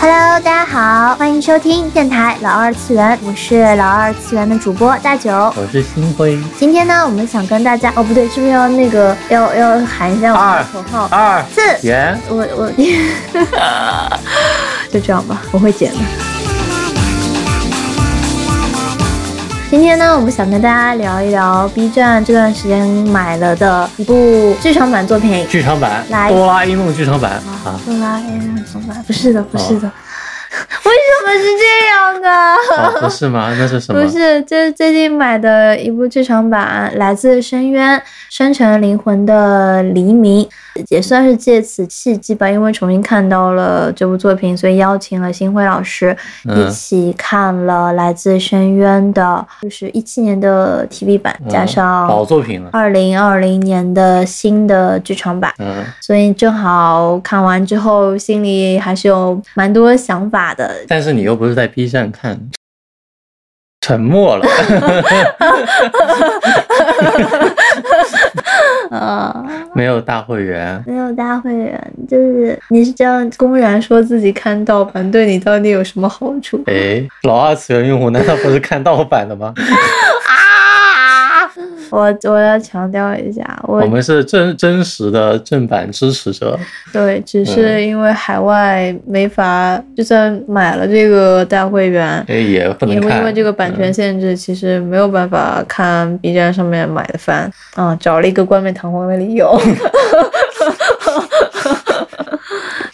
Hello，大家好，欢迎收听电台老二次元，我是老二次元的主播大九。我是星辉。今天呢，我们想跟大家，哦不对，是不是要那个要要喊一下我们的口号？二四元，我我，就这样吧，我会剪的。今天呢，我们想跟大家聊一聊 B 站这段时间买了的一部剧场版作品。剧场版来《哆啦 A 梦》剧场版哆啦 A 梦剧场版？不是的，不是的，为什么是这样的？哦，不是吗？那是什么？不是，这是最近买的一部剧场版，来自深渊，生成灵魂的黎明，也算是借此契机吧，因为重新看到了这部作品，所以邀请了新辉老师一嗯起看了来自深渊的，就是一七年的 TV 版，加嗯上老作品了。二零二零年的新的剧场版。嗯，所以正好看完之后，心里还是有蛮多想法的。但是你又不是在 B 站看，沉默了。啊，没有大会员，没有大会员，就是你是这样公然说自己看盗版，对你到底有什么好处？哎，老二次元用户难道不是看盗版的吗？啊！我我要强调一下，我我们是真真实的正版支持者。对只是因为海外没法，就算买了这个大会员。哎，也不能因为看，因为这个版权嗯限制，其实没有办法看 B 站上面买的番啊，找了一个冠冕堂皇的理由。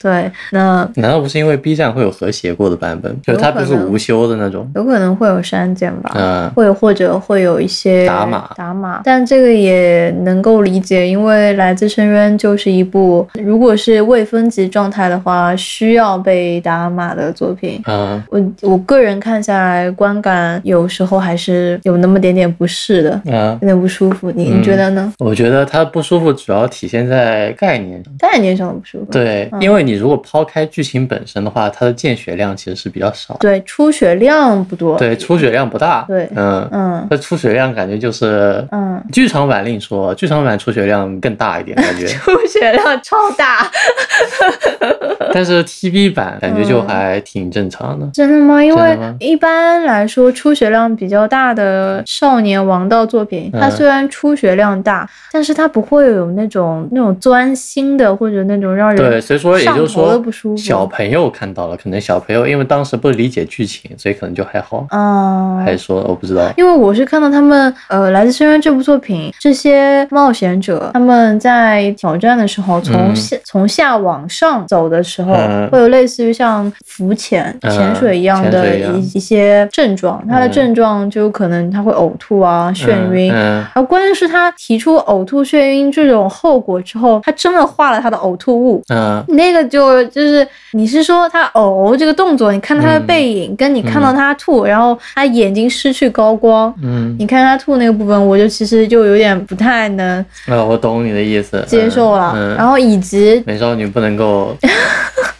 对，那难道不是因为 B 站会有和谐过的版本？就是它不是无修的那种？有可能会有删减吧，嗯会或者会有一些打码打码，但这个也能够理解，因为《来自深渊》就是一部如果是未分级状态的话，需要被打码的作品。嗯，我我个人看下来，观感有时候还是有那么点点不适的，嗯，有点不舒服。你嗯你觉得呢？我觉得它不舒服主要体现在概念上。概念上的不舒服。对，嗯因为你如果抛开剧情本身的话，它的见血量其实是比较少。对，出血量不多。对，出血量不大。对嗯，嗯这出血量感觉就是，嗯，剧场版另说，剧场版出血量更大一点感觉，出血量超大。但是 TV 版感觉就还挺正常的。真的吗？因为一般来说，出血量比较大的少年王道作品，它嗯虽然出血量大，但是它不会有那种那种钻心的或者那种让人对，所以说也就说不舒服，小朋友看到了，可能小朋友因为当时不理解剧情，所以可能就还好。嗯，还是说我不知道。因为我是看到他们，呃，《来自深渊》这部作品，这些冒险者他们在挑战的时候，从嗯。下、从下往上走的时候，嗯。会有类似于像浮潜、嗯。潜水一样的水一一一些症状。他的嗯症状就有可能他会呕吐啊、眩晕。然后关键是他提出呕吐、眩晕这种后果之后，他真的画了他的呕吐物，嗯。那个就就是你是说他呕这个动作，你看他的背影，跟你看到他吐，然后他眼睛失去高光，嗯，你看他吐那个部分，我就其实就有点不太能啊，我懂你的意思，接受了。嗯，然后以及美少女不能够，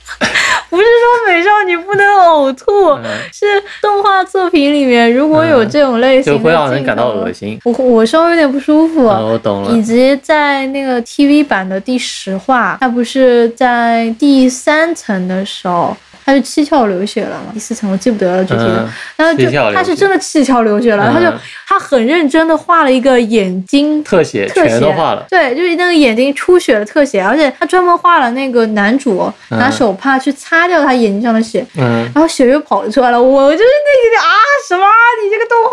美少女不能呕吐，嗯是动画作品里面如果有这种类型的就会让人镜感到头恶心。我我稍微有点不舒服。嗯，我懂以。及在那个 TV 版的第十话，它不是在第三层的时候，它是七窍流血了嘛？第四层我记不得了具体的嗯，然后就他是真的七窍流血了，他就嗯他很认真的画了一个眼睛特写特写全都画了，对，就是那个眼睛出血的特写，而且他专门画了那个男主嗯拿手帕去擦掉他眼睛上的血，嗯，然后血又跑出来了，我就是那个啊什么啊你这个动画，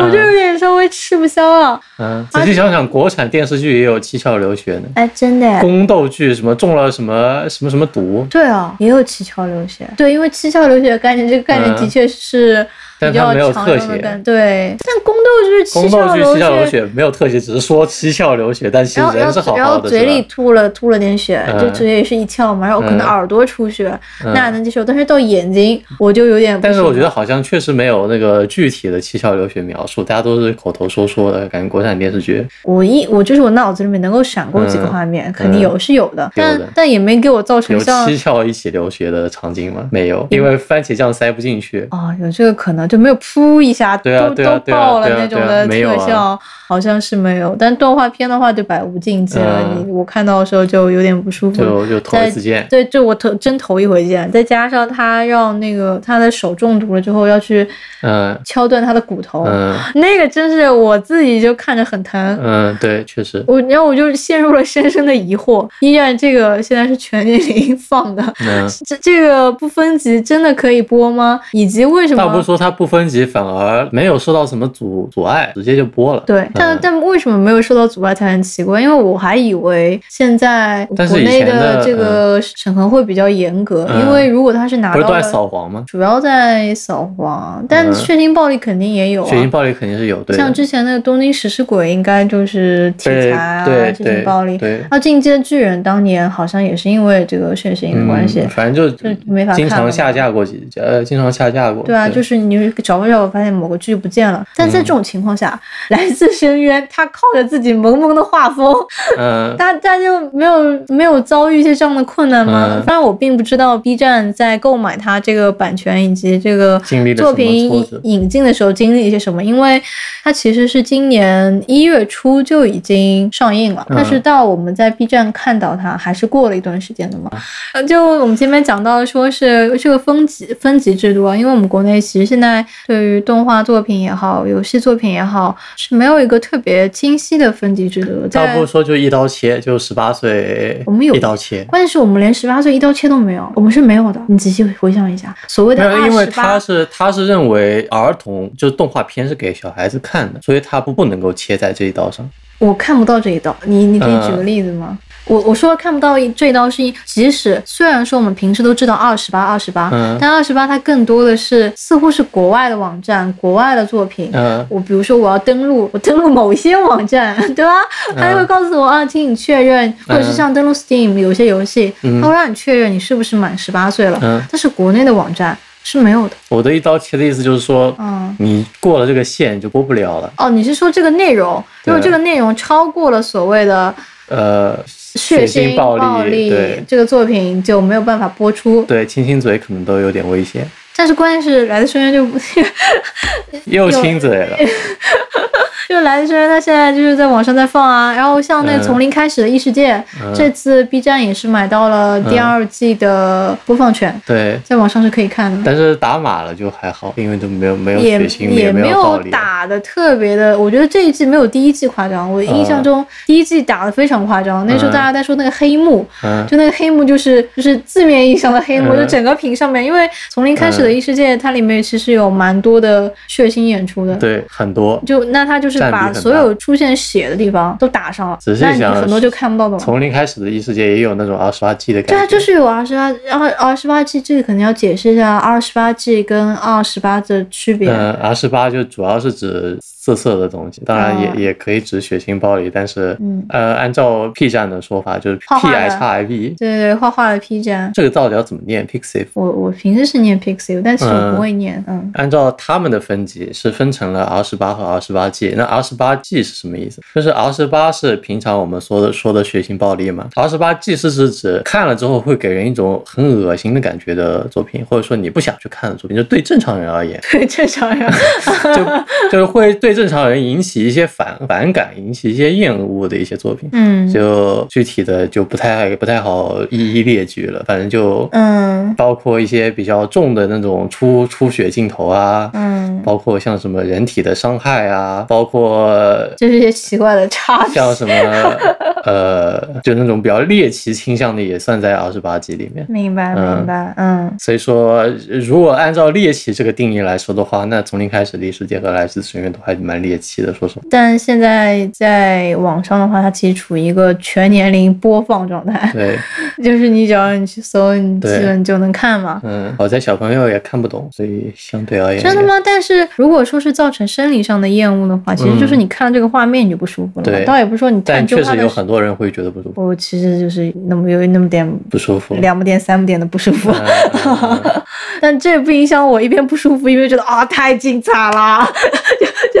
我就有点稍微吃不消了。嗯，仔细想想，国产电视剧也有七窍流血呢，哎，真的哎。宫斗剧什么中了什么什么什么毒，对啊，也有七窍流血。对，因为七窍流血的概念，这个概念嗯的确是比但它没有特写。对，但宫斗剧七宫斗剧窍流七窍流血没有特写，只是说七窍流血，但其实人是好好的，后嘴里？吐了吐了点血，嗯就嘴也是一窍嘛，然后可能嗯耳朵出血，嗯那还能接受。但是到眼睛，我就有点。但是我觉得好像确实没有那个具体的七窍流血描述，大家都是口头说说的，感觉国产电视剧。我一我就是我脑子里面能够闪过几个画面，肯定有是有的，但但也没给我造成有像七窍一起流血的场景吗？没有，因为番茄酱塞不进去。哦有这个可能，就没有噗一下都啊啊都爆了那种的特效，好像是没有。但动画片的话就百无禁忌了，嗯你我看到的时候就有点不舒服。就就头一次见，对，就我头真头一回见，再加上他让那个他的手中毒了之后要去嗯敲断他的骨头，嗯那个真是我自己就看着很疼。嗯，对，确实，我然后我就陷入了深深的疑惑，医院这个现在是全年龄放的，嗯。这这个不分级真的可以播吗？以及为什么？倒不是说它不分级，反而没有受到什么阻阻碍，直接就播了。对，但、嗯但为什么没有受到阻碍才很奇怪？因为我还以为现在国内的这个审核会比较严格，嗯因为如果他是拿不是都在扫黄吗？主要在扫黄，但嗯血腥暴力肯定也有啊。血腥暴力肯定是有。像之前那个东京食尸鬼，应该就是题材啊，对血腥暴力。对，啊，进击的巨人当年好像也是因为这个血腥的关系，嗯，反正就就没法看经常下架过几，呃，经常下架过。对啊，就是你找不着，发现某个剧不见了。但嗯在这种情况下，来自深渊》他靠着自己萌萌的画风，嗯。大大家就没有没有遭遇一些这样的困难吗？嗯。当然，我并不知道 B 站在购买他这个版权以及这个作品引进的时候经历一些什么，因为它其实是今年一月初就已经上映了，嗯。但是到我们在 B 站看到它还是过了一段时间的嘛。呃，就我们前面讲到说是这个分级分级制度啊，因为我们国内其实现在对于动画作品也好，游戏作品也好，是没有一个特别清晰的分级制度的。倒不是说就一刀切，就十八岁我们有一刀切，关键是我们连十八岁一刀切都没有，我们是没有的。你仔细回想一下，所谓的没有，因为他是他是认为儿童就是动画片是给小孩子看的，所以他不不能够切在这一刀上。我看不到这一刀。你你可以举嗯个例子吗？我我说看不到这一刀是因，即使虽然说我们平时都知道二十八二十八，嗯但二十八它更多的是似乎是国外的网站、国外的作品。嗯我比如说我要登录，我登录某些网站，对吧？它就会告诉我啊，请你确认，或者是像登录 Steam 有些游戏，嗯它会让你确认你是不是满十八岁了。嗯，但是国内的网站是没有的。我的一刀切的意思就是说，嗯，你过了这个线就播不了了。哦，你是说这个内容，对就是这个内容超过了所谓的呃，血腥暴力，对这个作品就没有办法播出。对，亲亲嘴可能都有点危险，但是关键是《来自深渊》就不，又亲嘴了。就《来自深渊》他现在就是在网上在放啊。然后像那从零开始的异世界，嗯这次 B 站也是买到了第二季的播放权，对，在网上是可以看的。但是打码了就还好，因为都没有没有也血腥，也没有。打的特别的，我觉得这一季没有第一季夸张。我印象中第一季打的非常夸张，那时候嗯大家在说那个黑幕，嗯就那个黑幕就是就是字面意义上的黑幕，嗯就整个屏上面，因为从零开始的异世界，它里面其实有蛮多的血腥演出的。对，很多。就那它就是把所有出现血的地方都打上了，那你仔细想很多就看不到的了。从零开始的异世界也有那种二十八 G 的感觉。对啊，就是有二十八二二十八 G，这个肯定要解释一下二十八 G 跟二十八的区别。嗯，R 十八就主要是指色色的东西，当然也、哦也可以指血腥暴力，但是、嗯。呃，按照 P 站的说法就是 P I 叉 I V，对对对，画画的 P 站，这个到底要怎么念？Pixiv？我我平时是念 Pixiv，但是我嗯。不会念，嗯。按照他们的分级是分成了 R 十八和 R 十八 G。那 R 十八 G 是什么意思？就是 R 十八是平常我们说的说的血腥暴力嘛，R 十八 G 是是指看了之后会给人一种很恶心的感觉的作品，或者说你不想去看的作品，就对正常人而言，对正常人，就就是会对正常人引起一些反反感，引起一些厌恶的一些作品。嗯就具体的就不太不太好一一列举了，反正就嗯包括一些比较重的那种出出血镜头啊，嗯，包括像什么人体的伤害啊，包括就是一些奇怪的差别。像什么 呃，就那种比较猎奇倾向的也算在二十八集里面。明白嗯明白，嗯所以说，如果按照猎奇这个定义来说的话，那从零开始，历史结合来自深渊都还蛮猎奇的，说实话。但现在在网上的话，它其实处于一个全年龄播放状态，对，就是你只要你去搜，你基本就能看嘛。嗯，好在小朋友也看不懂，所以相对而言，真的？吗？但是如果说是造成生理上的厌恶的话，其实就是你看了这个画面你就不舒服了嘛。对倒也不是说你但确实有很多人会觉得不舒服，我其实就是那么有那么点不舒服。两不点三不点的不舒服。但这也不影响我一边不舒服一边觉得啊太精彩了，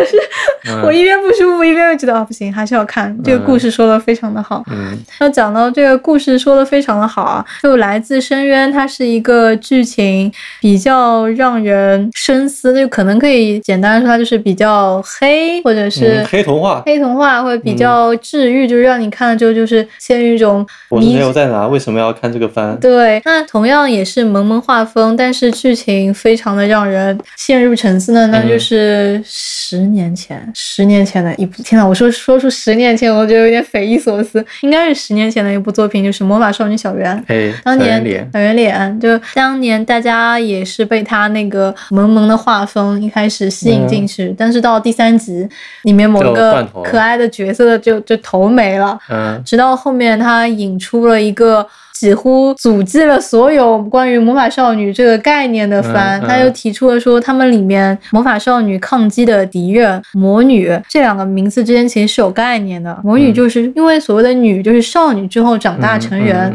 就是 我一边不舒服，一边又觉得啊不行，还是要看这个故事说的非常的好。嗯要讲到这个故事说的非常的好啊，就来自深渊，它是一个剧情比较让人深思，就可能可以简单说它就是比较黑，或者是嗯黑童话，黑童话，会比较治愈，就是让你看了之后就是陷入一种我是迷没有在哪，为什么要看这个番？对，那同样也是萌萌画风，但是剧情非常的让人陷入沉思的。那嗯就是十年前，十年前的一部。天呐，我说说出十年前，我觉得有点匪夷所思。应该是十年前的一部作品，就是《魔法少女小圆》。哎，当年小圆脸，就当年大家也是被他那个萌萌的画风一开始吸引进去，但是到第三集里面某就个可爱的角色就就头没了。嗯直到后面他引出了一个几乎阻击了所有关于魔法少女这个概念的番，嗯嗯。他又提出了说他们里面魔法少女抗击的敌人魔女这两个名字之间其实是有概念的。魔女就是因为所谓的女就是少女之后长大成人，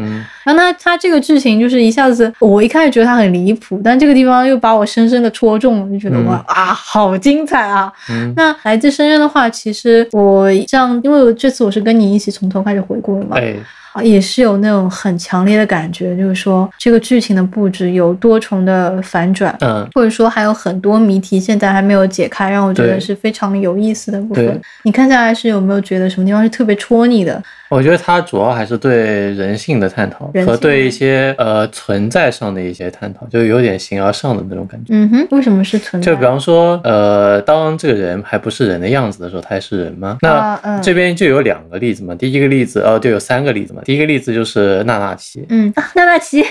然后他他这个剧情就是一下子，我一开始觉得他很离谱，但这个地方又把我深深的戳中了，就觉得嗯哇啊，好精彩啊！嗯那来自深渊的话，其实我这样，因为我这次我是跟你一起从头开始回顾的嘛，哎，啊，也是有那种很强烈的感觉，就是说这个剧情的布置有多重的反转。嗯，或者说还有很多谜题现在还没有解开，让我觉得是非常有意思的部分。你看下来是有没有觉得什么地方是特别戳你的？我觉得它主要还是对人性的探讨和对一些呃存在上的一些探讨，就有点形而上的那种感觉。嗯哼，为什么是存在？就比方说，呃，当这个人还不是人的样子的时候，他还是人吗？那这边就有两个例子嘛。第一个例子，哦，就有三个例子嘛。第一个例子就是娜娜奇，嗯，啊娜娜奇，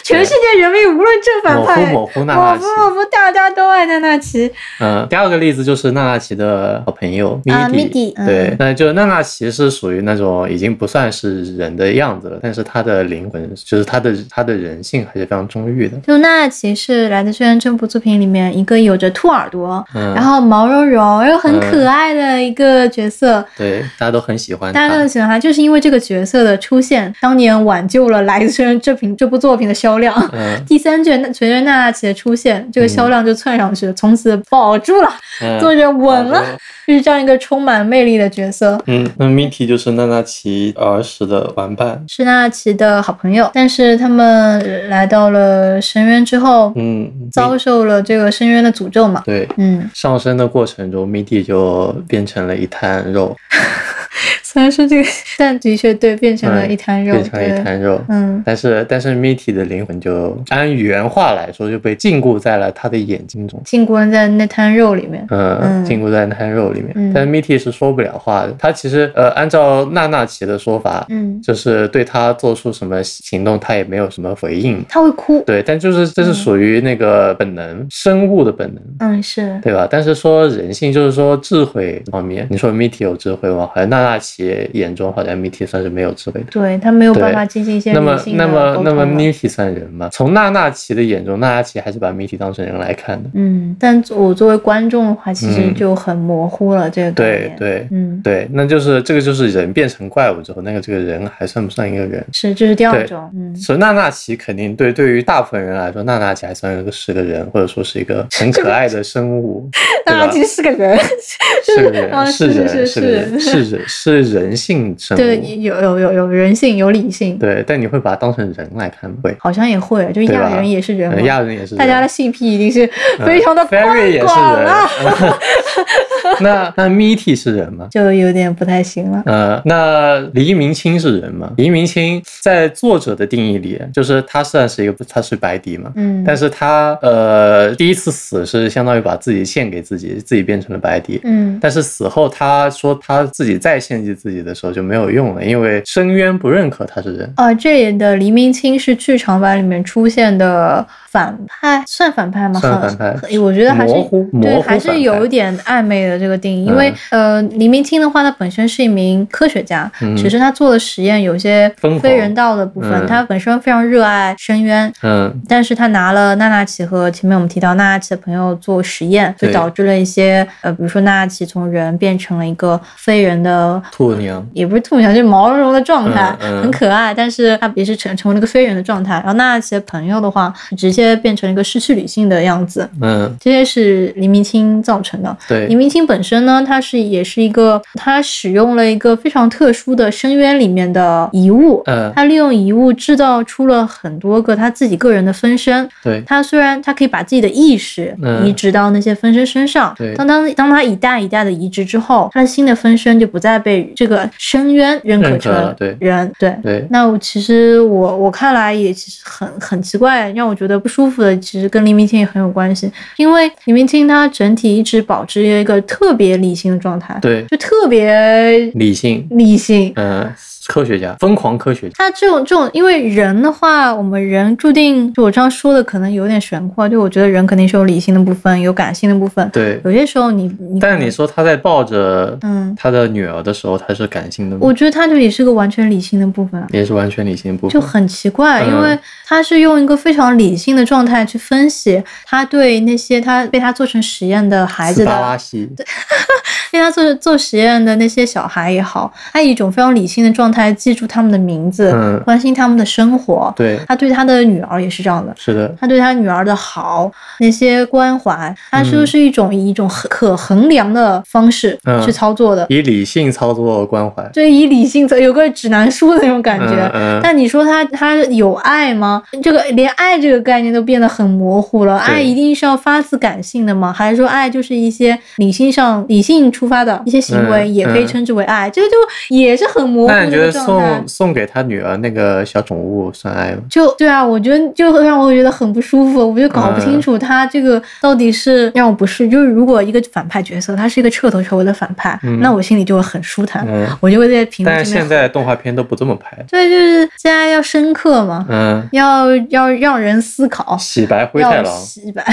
全世界人民无论正反模糊派，模糊娜模娜奇。糊模糊，大家都爱娜娜奇。嗯，第二个例子就是娜娜奇的好朋友啊 Midi，Midi，嗯对，那就娜娜奇是属于那种已经不算是人的样子了，但是她的灵魂，就是她的她的人性还是非常忠裕的。就娜娜奇是来自《轩辕》这部作品里面一个有着兔耳朵，嗯，然后毛茸茸又很可爱的一个角色。对，大家都很喜欢大家都很喜欢她，就是因为这个角色的出现，当年挽救了《来自轩辕》这品这部作品的销量。嗯 第三卷全员娜娜奇的出现，这个销量就窜上去了，从此保住了，嗯，坐着稳了，就是这样一个充满魅力的角色。嗯，那 Minty 就是娜娜奇儿时的玩伴。是娜娜奇的好朋友，但是他们来到了深渊之后，嗯，遭受了这个深渊的诅咒嘛。对。嗯，上升的过程中，Minty 就变成了一滩肉，虽然说这个，但的确对变成了一滩肉，变成了一，滩肉。嗯，但是但是 Minty 的灵魂就按原话来说就被禁锢在了他的眼睛中，禁锢在那滩肉里面。嗯，嗯禁锢在那滩肉里面。嗯但是 Minty 是说不了话的，他其实呃按照娜娜奇的说法，嗯，就是对他做出什么行动，他也没有什么回应。他会哭。对，但就是这是属于那个本能，生物的本能。嗯，是。对吧？但是说人性，就是说智慧方面，你说 Mitty 有智慧吗？好像娜娜奇眼中好像 Mitty 算是没有智慧的。对他没有办法进行一些那么那么，那么沟通了 Mitty 算人吗？从娜娜奇的眼中，娜娜奇还是把 Mitty 当成人来看的。嗯，但我作为观众的话，其实嗯就很模糊了这个。对对嗯，对，那就是这个就是人变成怪物之后，那个这个人还算不算一个人？是，这是第二种。嗯，所以娜娜奇肯定对对于大部分人来说，娜娜奇还算是个是个人，或者说是一个很可爱的生物，娜娜奇是个人，是个人，啊是人，是人是人，是人，是人性生物。对，有有有有人性，有理性，对，但你会把它当成人来看吗？会，好像也会，就亚人也是人。亚人也是人。大家的性癖一定是非常的宽广啊，人。那那 Mitty 是人吗？就有点不太行了。呃，那黎明清是人吗？黎明清在作者的定义里，就是他算是一个，他是白迪嘛，嗯，但是他呃第一次死是相当于把自己献给自己，自己变成了白迪。嗯但是死后，他说他自己再献祭自己的时候就没有用了，因为深渊不认可他是人。啊，这里的黎明清是剧场版里面出现的反派，算反派吗？很算反派我觉得还是对，还是有一点暧昧的这个定义。因为呃，黎明清的话，他本身是一名科学家，嗯只是他做的实验有些非人道的部分。嗯他本身非常热爱深渊，嗯，但是他拿了娜娜奇和前面我们提到娜娜奇的朋友做实验，就导致了一些呃，比如说娜娜奇从人变成了一个非人的兔娘。也不是兔娘，就是毛茸茸的状态，很可爱，但是他也是成成为了个非人的状态。然后娜娜奇的朋友的话，直接些变成一个失去理性的样子，嗯，这些是黎明清造成的。黎对，明清本身呢，他是也是一个，他使用了一个非常特殊的深渊里面的遗物，嗯，他利用遗物制造出了很多个他自己个人的分身。对，他虽然他可以把自己的意识嗯移植到那些分身身上，对当当当他一代一代的移植之后，他的新的分身就不再被这个深渊认可成了对人，对。对，那我其实我我看来也其实很很奇怪，让我觉得不舒服的，其实跟黎明清也很有关系，因为黎明清他整体一直保持一个特别理性的状态，对，就特别理性，理性。嗯，科学家，疯狂科学家，他这种这种，因为人的话，我们人注定，就我这样说的可能有点玄幻，就我觉得人肯定是有理性的部分，有感性的部分。对。有些时候你你，但是你说他在抱着嗯，他的女儿的时候，他是感性的吗？我觉得他这里是个完全理性的部分啊。也是完全理性的部分，就很奇怪，嗯因为他是用一个非常理性的状态去分析他对那些他被他做成实验的孩子的，西，被他做做实验的那些小孩也好，他以一种非常理性的状态记住他们的名字，嗯关心他们的生活。对，他对他的女儿也是这样的，是的，他对他女儿的好，那些关怀，他是是一种以一种可衡量的方式嗯去操作的，以理性操作关怀，对以理性的有个指南书的那种感觉。但你说他他有爱吗？这个连爱这个概念都变得很模糊了。爱一定是要发自感性的吗？还是说爱就是一些理性上理性出发的一些行为，嗯也可以嗯称之为爱？这个就也是很模糊的那你觉得送。送给他女儿那个小宠物算爱吗？就对啊，我觉得就让我觉得很不舒服，我就搞不清嗯楚他这个到底是让我不适。就是如果一个反派角色他是一个彻头彻尾的反派，嗯那我心里就会很舒坦，嗯，我就会在屏幕但是现在动画片都不这么拍，对，就是现在要深刻嘛，嗯，要要让人思考。洗白灰太狼，洗白，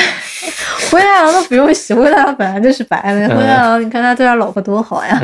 灰太狼都不用洗，灰太狼本来就是白的。嗯灰太狼，你看他对他老婆多好呀！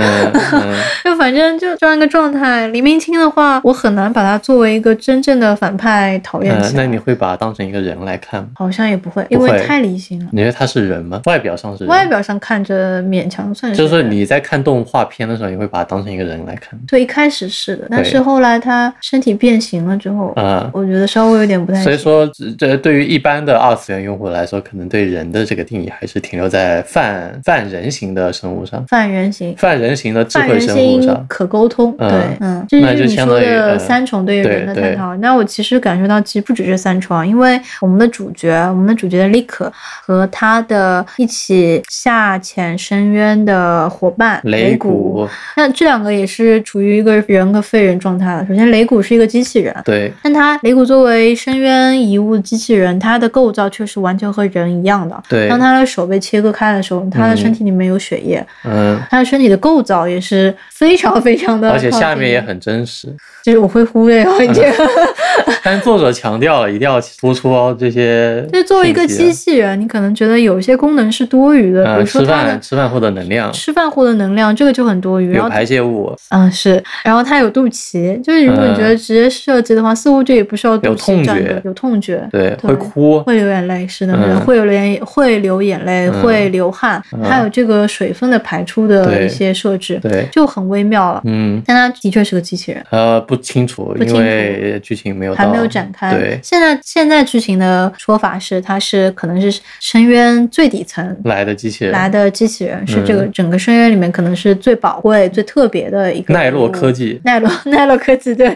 就反正就这样一个状态。黎明清的话，我很难把他作为一个真正的反派讨厌嗯起来。那你会把他当成一个人来看吗？好像也不会，因为太理性了。你觉得他是人吗？外表上是人，外表上看着勉强算是，就是说你在看动画片的时候，你会把他当成一个人来看，对一开始是的，但是后来他身体变形了之后，啊、我觉得稍微有点不太行。所以说，这这对于一般的二次元用户来说，可能对人的这个定义还是停留在泛泛人形的生物上，泛人形。泛人形的智慧生物上。可沟通，嗯对，嗯，这就是你说的嗯三重对于人的探讨。那我其实感受到，其实不止这三重啊，因为我们的主角，我们的主角的利克和他的一起下潜深渊的伙伴雷古古，那这两个也是处于一个人和废人状态的。首先，雷古是一个机器人，对，但他雷古作为深渊遗物机器人，它的构造却是完全和人一样的。对当他的手被切割开的时候，他的身体里面有血液，嗯，他的身体的构造也是非常非常的，而且下面也，很真实。就是我会忽略掉一点。但是作者强调了，一定要突出哦这些。就作为一个机器人，你可能觉得有一些功能是多余的，比呃，如说吃饭吃饭获得能量，吃饭获得能量，这个就很多余。然有后排泄物，嗯是，然后它有肚脐，就是如果你觉得直接设计的话，似乎这也不需要肚有痛觉有痛觉，对，对会哭，会流眼泪，是的，会流眼会流眼泪，嗯会流汗，嗯还有这个水分的排出的一些设置，对，就很微妙了。嗯，但它的确是个机器人。呃，不清楚，因为剧情没有还没有展开。对，现在现在剧情的说法是，它是可能是深渊最底层来的机器人，来的机器人，是嗯这个整个深渊里面可能是最宝贵、最特别的一个奈落科技，奈落 奈落科技对，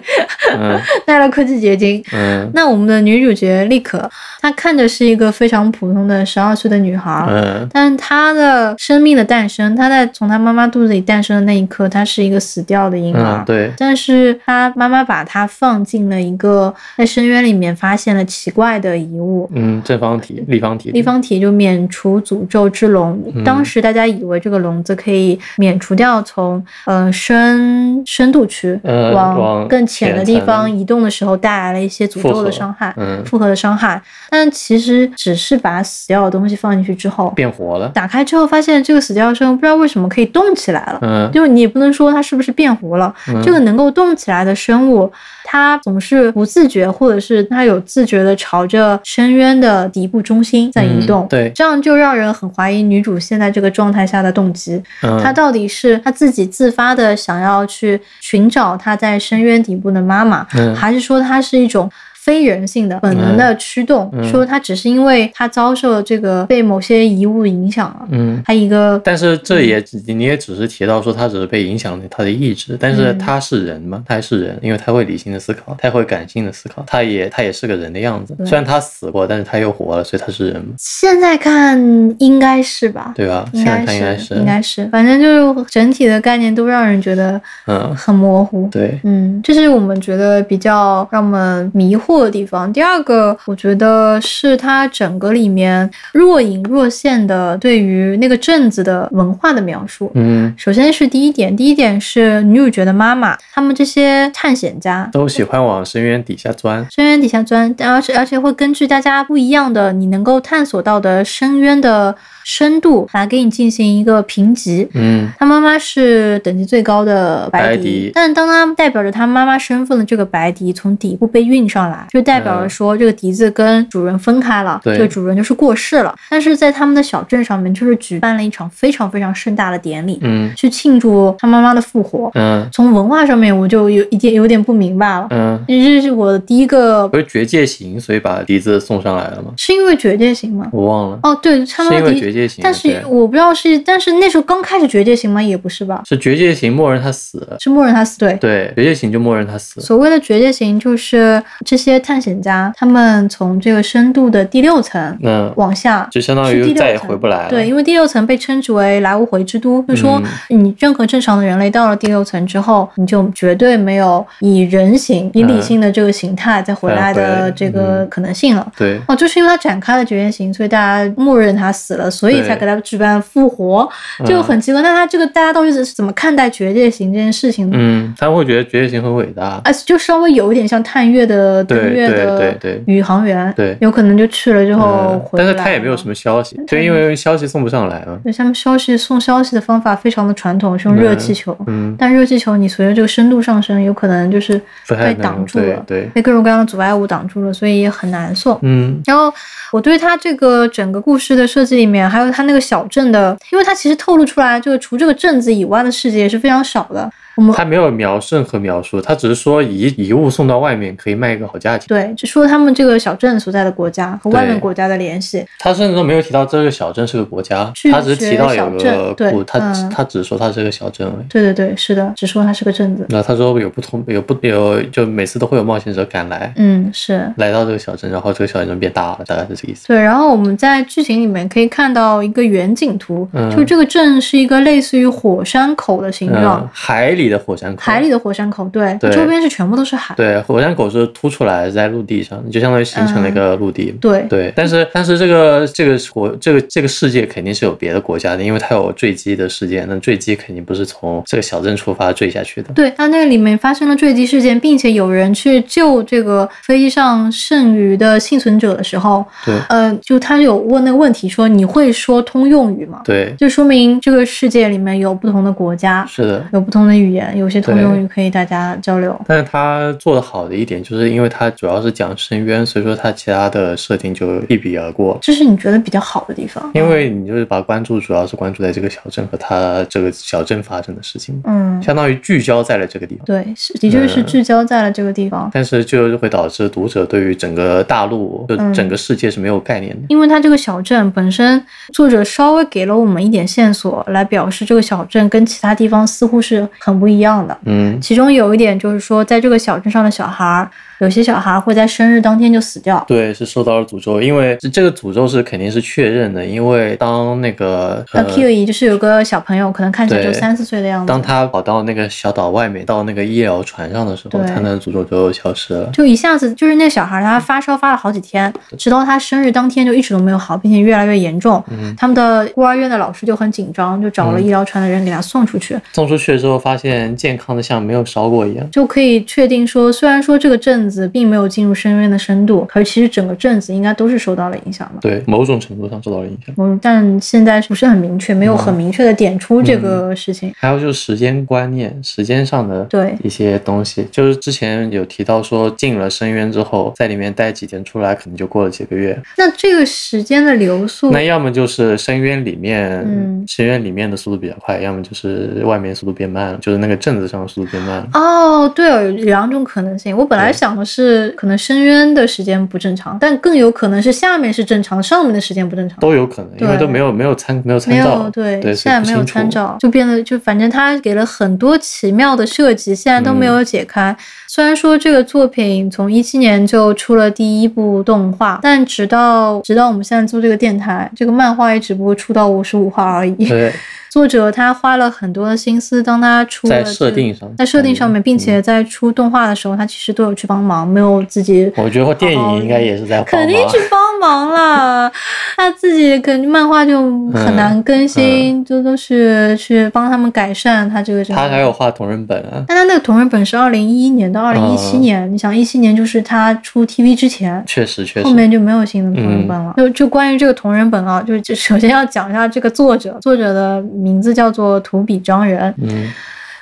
嗯 奈落科技结晶。嗯那我们的女主角丽可，她看着是一个非常普通的十二岁的女孩，嗯但她的生命的诞生，她在从她妈妈肚子里诞生的那一刻，她是一个死掉的婴儿嗯，。对，但是他妈妈把他放进了一个在深渊里面发现了奇怪的遗物，嗯，正方体、立方体，立方体就免除诅咒之龙。嗯。当时大家以为这个笼子可以免除掉从呃深深度区呃往往更浅的地方移动的时候带来了一些诅咒的伤害，嗯。复合的伤害。但其实只是把死掉的东西放进去之后，变活了，打开之后发现这个死掉的生物不知道为什么可以动起来了。嗯。就你也不能说它是不是变活了，嗯。这个能够动起来的生物，它总是不自觉，或者是它有自觉的朝着深渊的底部中心在移动。嗯对这样就让人很怀疑女主现在这个状态下的动机。嗯，她到底是她自己自发的想要去寻找她在深渊底部的妈妈，嗯还是说她是一种非人性的本能的驱动，嗯说他只是因为他遭受了这个被某些遗物影响了，嗯。他一个但是这也只你也只是提到说他只是被影响了他的意志，但是嗯他是人吗？他还是人，因为他会理性的思考，他会感性的思考，他也他也是个人的样子。虽然他死过，但是他又活了，所以他是人嘛，现在看应该是吧？对吧？应现在该是，看应该是，应该是，反正就是整体的概念都让人觉得嗯，很模糊。对，嗯，这是我们觉得比较让我们迷惑的地方。第二个，我觉得是它整个里面若隐若现的对于那个镇子的文化的描述。嗯，首先是第一点，第一点是女主角的妈妈，他们这些探险家都喜欢往深渊底下钻。深渊底下钻，而且而且会根据大家不一样的你能够探索到的深渊的深度来给你进行一个评级。嗯他妈妈是等级最高的白白狄但当他代表着他妈妈身份的这个白迪从底部被运上来，就代表着说这个笛子跟主人分开了，对这个主人就是过世了。但是在他们的小镇上面，就是举办了一场非常非常盛大的典礼，嗯去庆祝他妈妈的复活。嗯从文化上面，我就有一点有点不明白了。嗯，这是我的第一个，不是绝界行，所以把笛子送上来了吗？是因为绝界行吗？我忘了，哦，对，他是因为绝界行，但是我不知道是，但是那时候刚开始绝界行吗？也不是吧？是绝界行，默认他死。是默认他死对。对，绝界行就默认他死。所谓的绝界行，就是这些探险家，他们从这个深度的第六层嗯往下，就相当于再也回不来了。对，因为第六层被称之为来无回之都，就说嗯你任何正常的人类到了第六层之后，你就绝对没有以人形、以理性的这个形态再回来的这个嗯可能性了。对哦，就是因为他展开了绝缘型，所以大家默认他死了，所以才给他举办复活，就嗯很奇怪。那他这个大家到底是怎么看待绝界型这件事情呢？嗯，他会觉得绝界型很伟大。而且就稍微有一点像探月的对月的对对宇航员，对有可能就去了之后嗯回但是他也没有什么消息，就因为消息送不上来了。对，他们消息送消息的方法非常的传统，是用热气球。嗯，但热气球你随着这个深度上升，有可能就是被挡住了，对对，被各种各样的阻碍物挡住了，所以也很难送。嗯然后我对他这个整个故事的设计里面，还有他那个小镇的，因为他其实透露出来，就是除这个镇子以外的世界也是非常少的。我们他没有描任何描述，他只是说遗遗物送到外面可以卖一个好价钱。对，就说他们这个小镇所在的国家和外面国家的联系。他甚至都没有提到这个小镇是个国家，他只是提到有个故，他嗯他只说他是个小镇。对对对，是的，只说它是个镇子。那他说有不同有不有，就每次都会有冒险者赶来，嗯，是。来到这个小镇，然后这个小镇变大了，大概是这个意思。对，然后我们在剧情里面可以看到一个远景图，嗯就这个镇是一个类似于火山口的形状，嗯，海里的火山口，海里的火山口，对，对周边是全部都是海。对火山口是凸出来在陆地上，就相当于形成了一个陆地。对对，但是但是这个这个国这个这个世界肯定是有别的国家的，因为它有坠机的事件，那坠机肯定不是从这个小镇出发坠下去的。对，它那个里面发生了坠机事件，并且有人去救这个飞机上剩余的幸存者的时候，对呃，就他有问那个问题说：“你会说通用语吗？”对，就说明这个世界里面有不同的国家，是的。有不同的语言，有些通对用语可以大家交流。但是它做的好的一点，就是因为它主要是讲深渊，所以说它其他的设定就一笔而过。这是你觉得比较好的地方。因为你就是把关注主要是关注在这个小镇和它这个小镇发生的事情，嗯，相当于聚焦在了这个地方。对，是的确是嗯聚焦在了这个地方。但是就会导致读者对于整个大陆、就嗯整个世界是没有概念的。因为它这个小镇本身，作者稍微给了我们一点线索，来表示这个小镇跟其他地方似乎是很不一样的。嗯，其中有一点就是说，在这个小镇上的小孩儿，有些小孩会在生日当天就死掉。对，是受到了诅咒，因为这这个诅咒是肯定是确认的，因为当那个那呃 Q 一就是有个小朋友，可能看起来就三四岁的样子，当他跑到那个小岛外面，到那个医疗船上的时候，对他的诅咒就消失了。就一下子就是那小孩他发烧发了好几天，直到他生日当天就一直都没有好，并且越来越严重。嗯他们的孤儿院的老师就很紧张，就找了医疗船的人给他送出去。送出去之后，发现健康的像没有烧过一样。就可以确定说，虽然说这个镇子并没有进入深渊的深度，可是其实整个镇子应该都是受到了影响的。对，某种程度上受到了影响。嗯，但现在不是很明确，没有很明确的点出这个事情。还有就是时间观念，时间上的对一些东西，就是之前有提到说进了深渊之后，在里面待几天出来，可能就过了几个月。那这个时间的流速，那要么就是深渊里面，嗯深渊里面的速度比较快，要么就是外面速度变慢了，就是那个镇子上的速度变慢了。哦，对哦，有两种可能性。我本来想的是可能深渊的时间不正常，但更有可能是下面是正常，上面的时间不正常。都有可能，因为都没有没有参没有参没照有，对，对，现在没有参照。就变得就反正他给了很多奇妙的设计，现在都没有解开。虽然说这个作品从一七年就出了第一部动画，但直到直到我们现在做这个电台，这个漫画也只不过出到五十五话而已。对，作者他花了很多的心思，当他出了在设定上，在设定上面，嗯并且在出动画的时候，他其实都有去帮忙，没有自己我觉得电影应该也是在帮肯定忙去帮忙了，他自己肯定漫画就很难更新，就、都是去帮他们改善他这个。他还有画同人本啊，但他那个同人本是二零一一年到二零一七年，你想一七年就是他出 TV 之前。确实确实后。面就没有新的同人本了。嗯就就关于这个同人本啊，就就首先要讲一下这个作者，作者的名字叫做土比章人。嗯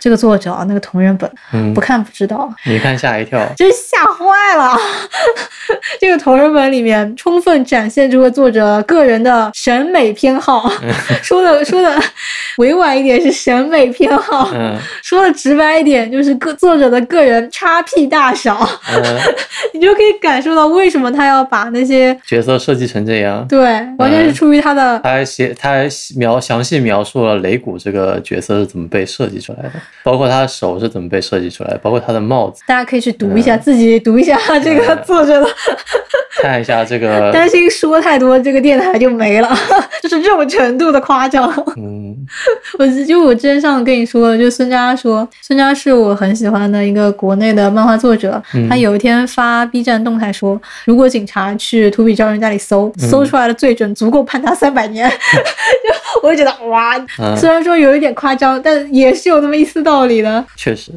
这个作者啊，那个同人本嗯不，看不知道，你看吓一跳。真吓坏了！这个同人本里面充分展现出了作者个人的审美偏好，说的说的委婉一点是审美偏好，嗯说的直白一点就是个作者的个人叉屁大小，嗯，你就可以感受到为什么他要把那些角色设计成这样。对，完全是出于他的。他还写，他还描详细描述了雷古这个角色是怎么被设计出来的，包括他的手是怎么被设计出来的，包括他的帽子。大家可以去读一下，自己读一下这个作者的。看一下这个，担心说太多，这个电台就没了，就是这种程度的夸张。嗯 我就我之前上次跟你说，就孙佳说，孙佳是我很喜欢的一个国内的漫画作者。嗯他有一天发 B 站动态说，如果警察去土比昭人家里搜，嗯搜出来的罪证足够判他三百年，就我就觉得哇，嗯，虽然说有一点夸张，但也是有那么一丝道理的。确实，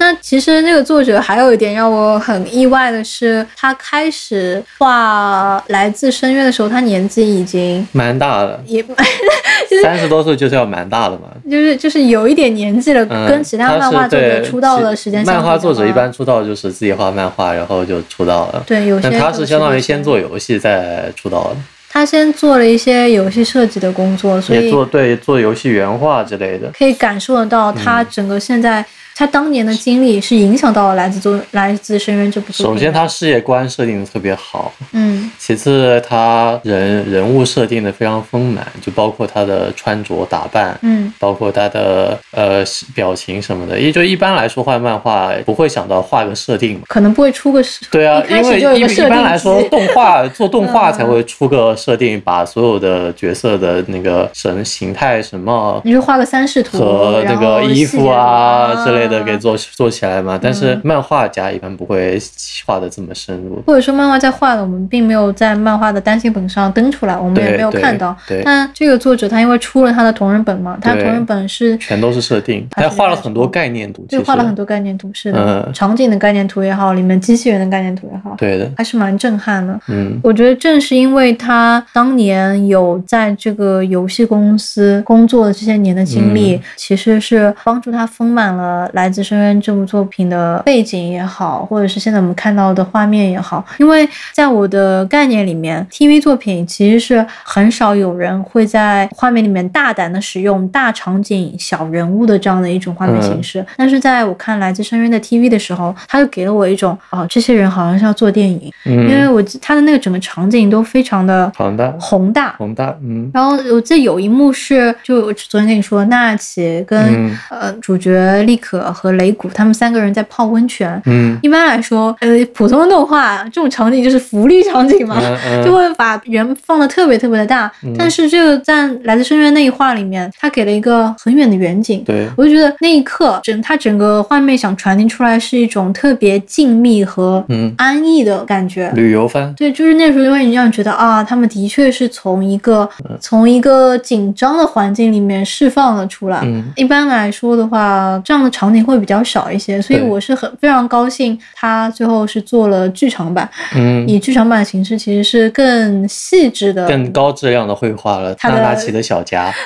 那其实那个作者还有一点让我很意外的是，他开始画《来自深渊》的时候，他年纪已经蛮大了，也 三十多岁就是要蛮大的嘛。就是就是有一点年纪了，嗯，跟其他漫画作者出道的时间漫画作者一般出道就是自己画漫画，然后就出道了。对有些他是相当于先做游戏再出道的，他先做了一些游戏设计的工作，所也以做对做游戏原画之类的。可以感受得到他整个现在、他当年的经历是影响到了《来自作来自深渊》这部作品。首先，他世界观设定的特别好，嗯其次他人人物设定的非常丰满，就包括他的穿着打扮，嗯包括他的呃表情什么的。也就一般来说画漫画不会想到画个设定嘛。可能不会出个视对啊因为就一一般来说，动画做动画嗯才会出个设定，把所有的角色的那个神形态、什么你就画个三视图和那个衣服细节图啊之类的给做做起来嘛。但是嗯漫画家一般不会画的这么深入。或者说漫画在画的，我们并没有在漫画的单行本上登出来，我们也没有看到。对但这个作者他因为出了他的同人本嘛，他同人本是全都是设定，他画了很多概念图，其对画了很多概念图，是的，嗯场景的概念图也好，里面机器人的概念图也好，对的，还是蛮震撼的。嗯我觉得正是因为他当年有在这个游戏公司工作的这些年的经历，嗯其实是帮助他丰满了《来自深渊》这部作品的背景也好，或者是现在我们看到的画面也好。因为在我的概念里面，TV 作品其实是很少有人会在画面里面大胆的使用大场景、小人物的这样的一种画面形式。但是在我看《来自深渊》的 TV 的时候，他就给了我一种哦，这些人好像是要做电影。因为嗯，我记他的那个整个场景都非常的好的，宏大。宏大，嗯然后我记得有一幕是，就我昨天跟你说，纳奇跟、嗯呃主角利可和雷古他们三个人在泡温泉。嗯一般来说，呃，普通的动画这种场景就是福利场景嘛，嗯嗯，就会把人放的特别特别的大。但是这个在《来自深渊》那一画里面，他给了一个很远的远景。对，我就觉得那一刻，整他整个画面想传递出来是一种特别静谧和嗯，安逸的感觉。旅游番，对，就是那时候会让你觉得啊，他们的确是从一个嗯从一个紧张的环境里面释放了出来。嗯一般来说的话，这样的场景会比较少一些，所以我是很非常高兴，他最后是做了剧场版，嗯，以剧场版的形式其实是更细致的，更高质量的绘画了纳纳奇的小家，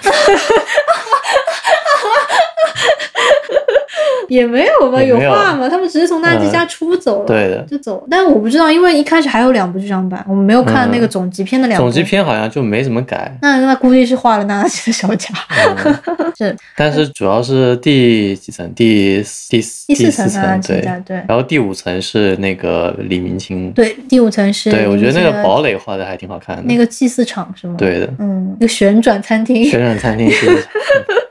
也没有吧，有画吗？他们只是从纳吉家出走了，对的就走。但我不知道，因为一开始还有两部剧场版，我们没有看那个总集篇的两部。总集篇好像就没怎么改，那那估计是画了纳吉的小家，嗯 是但是主要是第几层？第第四第四四层对。家，对然后第五层是那个李明清，对，第五层是对我觉得那个堡垒画的还挺好看的。那个祭祀场是吗？，对的，嗯，那个旋转餐厅，旋转餐厅是，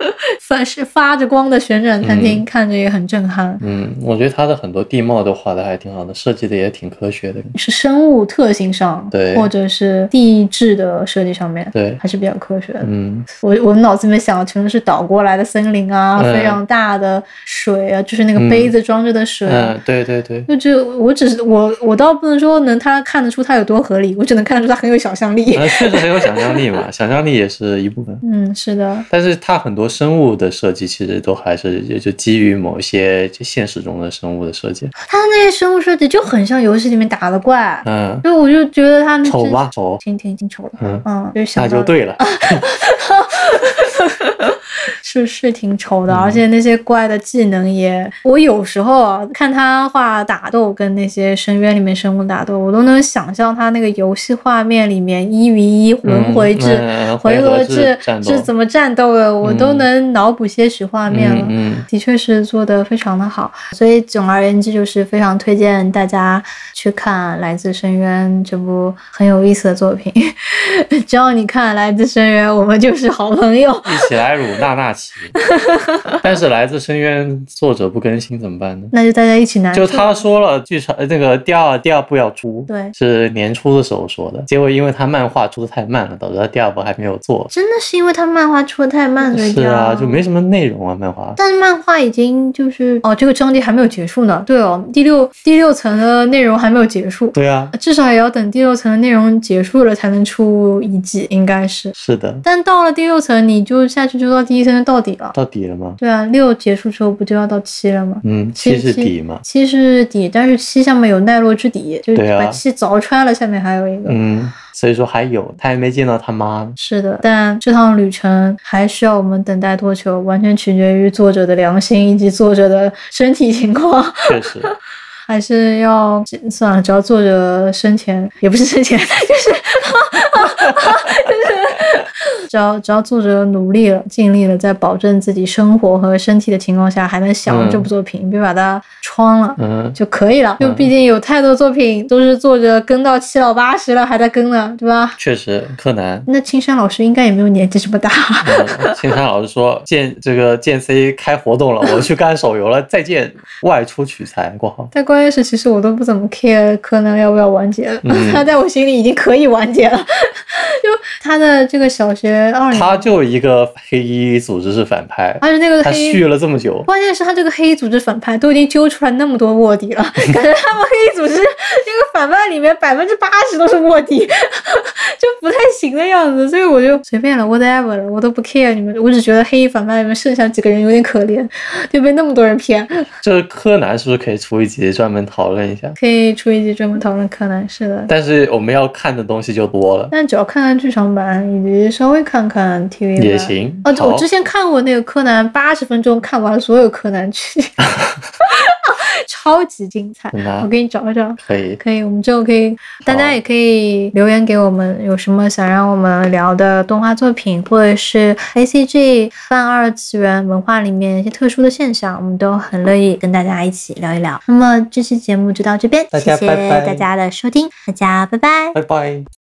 发是发着光的旋转餐厅，看着也很震撼。嗯，我觉得它的很多地貌都画的还挺好的，设计的也挺科学的。是生物特性上，对或者是地质的设计上面，对还是比较科学的。嗯，我我脑子里面想的全都是倒过来的森林啊，嗯非常大的水啊，就是那个杯子装着的水啊。嗯，对对对，就就我只是我我倒不能说能他看得出它有多合理，我只能看得出它很有想象力。呃，确实很有想象力嘛，想象力也是一部分。嗯，是的，但是它很多生物的设计其实都还是也就基于某些就现实中的生物的设计。它的那些生物设计就很像游戏里面打的怪，嗯，所以我就觉得它丑吧？丑，挺挺挺丑的。嗯，嗯，就想那就对了。是是挺丑的，嗯而且那些怪的技能也，我有时候啊看他画打斗跟那些深渊里面生物打斗，我都能想象他那个游戏画面里面一 v 一轮回制、嗯回合合制是怎么战斗的，我都能脑补些许画面了。的确是做的非常的好，所以总而言之就是非常推荐大家去看《来自深渊》这部很有意思的作品。只要你看《来自深渊》，我们就是好朋友。一起来辱娜娜奇。但是来自深渊作者不更新怎么办呢？那就大家一起拿。就他说了，剧场呃那个第二第二部要出，对是年初的时候说的，结果因为他漫画出的太慢了，导致他第二部还没有做。真的是因为他漫画出的太慢，所以是啊，就没什么内容啊，漫画。但是漫画已经就是哦，这个章节还没有结束呢。对哦，第六第六层的内容还没有结束，对啊，至少也要等第六层的内容结束了才能出一季，应该是。是的，但到了第六层，你就下去就到第一层的到底了。到底了吗？对啊，六结束之后不就要到七了吗？嗯，七是底嘛。七是底，但是七下面有奈落之底，就是把七凿穿了，下面还有一个。嗯，所以说还有，他还没见到他妈呢。是的，但这趟旅程还需要我们等待多久，完全取决于作者的良心以及作者的身体情况。确实，还是要算了，只要作者生前也不是生前，就是就是 只要只要作者努力了、尽力了，在保证自己生活和身体的情况下，还能想嗯这部作品，别把它穿了。嗯，就可以了，就毕竟有太多作品都是作者跟到七老八十了还在跟呢，对吧？确实，柯南。那青山老师应该也没有年纪这么大，嗯青山老师说剑这个剑 C 开活动了，我去干手游了，再见，外出取材，括号。但关键是，其实我都不怎么 care 柯南要不要完结了，嗯 他在我心里已经可以完结了。就 他的这个小学二年，他就一个黑衣组织是反派，而且那个他续了这么久，关键是他这个黑衣组织反派都已经揪出来那么多卧底了，感觉他们黑衣组织这个反派里面百分之八十都是卧底，就不太行的样子，所以我就随便了，whatever 了，我都不 care 你们，我只觉得黑衣反派里面剩下几个人有点可怜，就被那么多人骗。这柯南是不是可以出一集专门讨论一下？可以出一集专门讨论柯南，是的。但是我们要看的东西就多了，但主要看看剧场版，以及稍微看看 TV 版也行。哦，好我之前看过那个柯南，八十分钟看完所有柯南剧，超级精彩。我给你找一找。可以，可以，我们之后可以，大家也可以留言给我们，有什么想让我们聊的动画作品，或者是 A C G 泛二次元文化里面一些特殊的现象，我们都很乐意跟大家一起聊一聊。那么这期节目就到这边，谢谢大家的收听，大家拜拜。拜拜。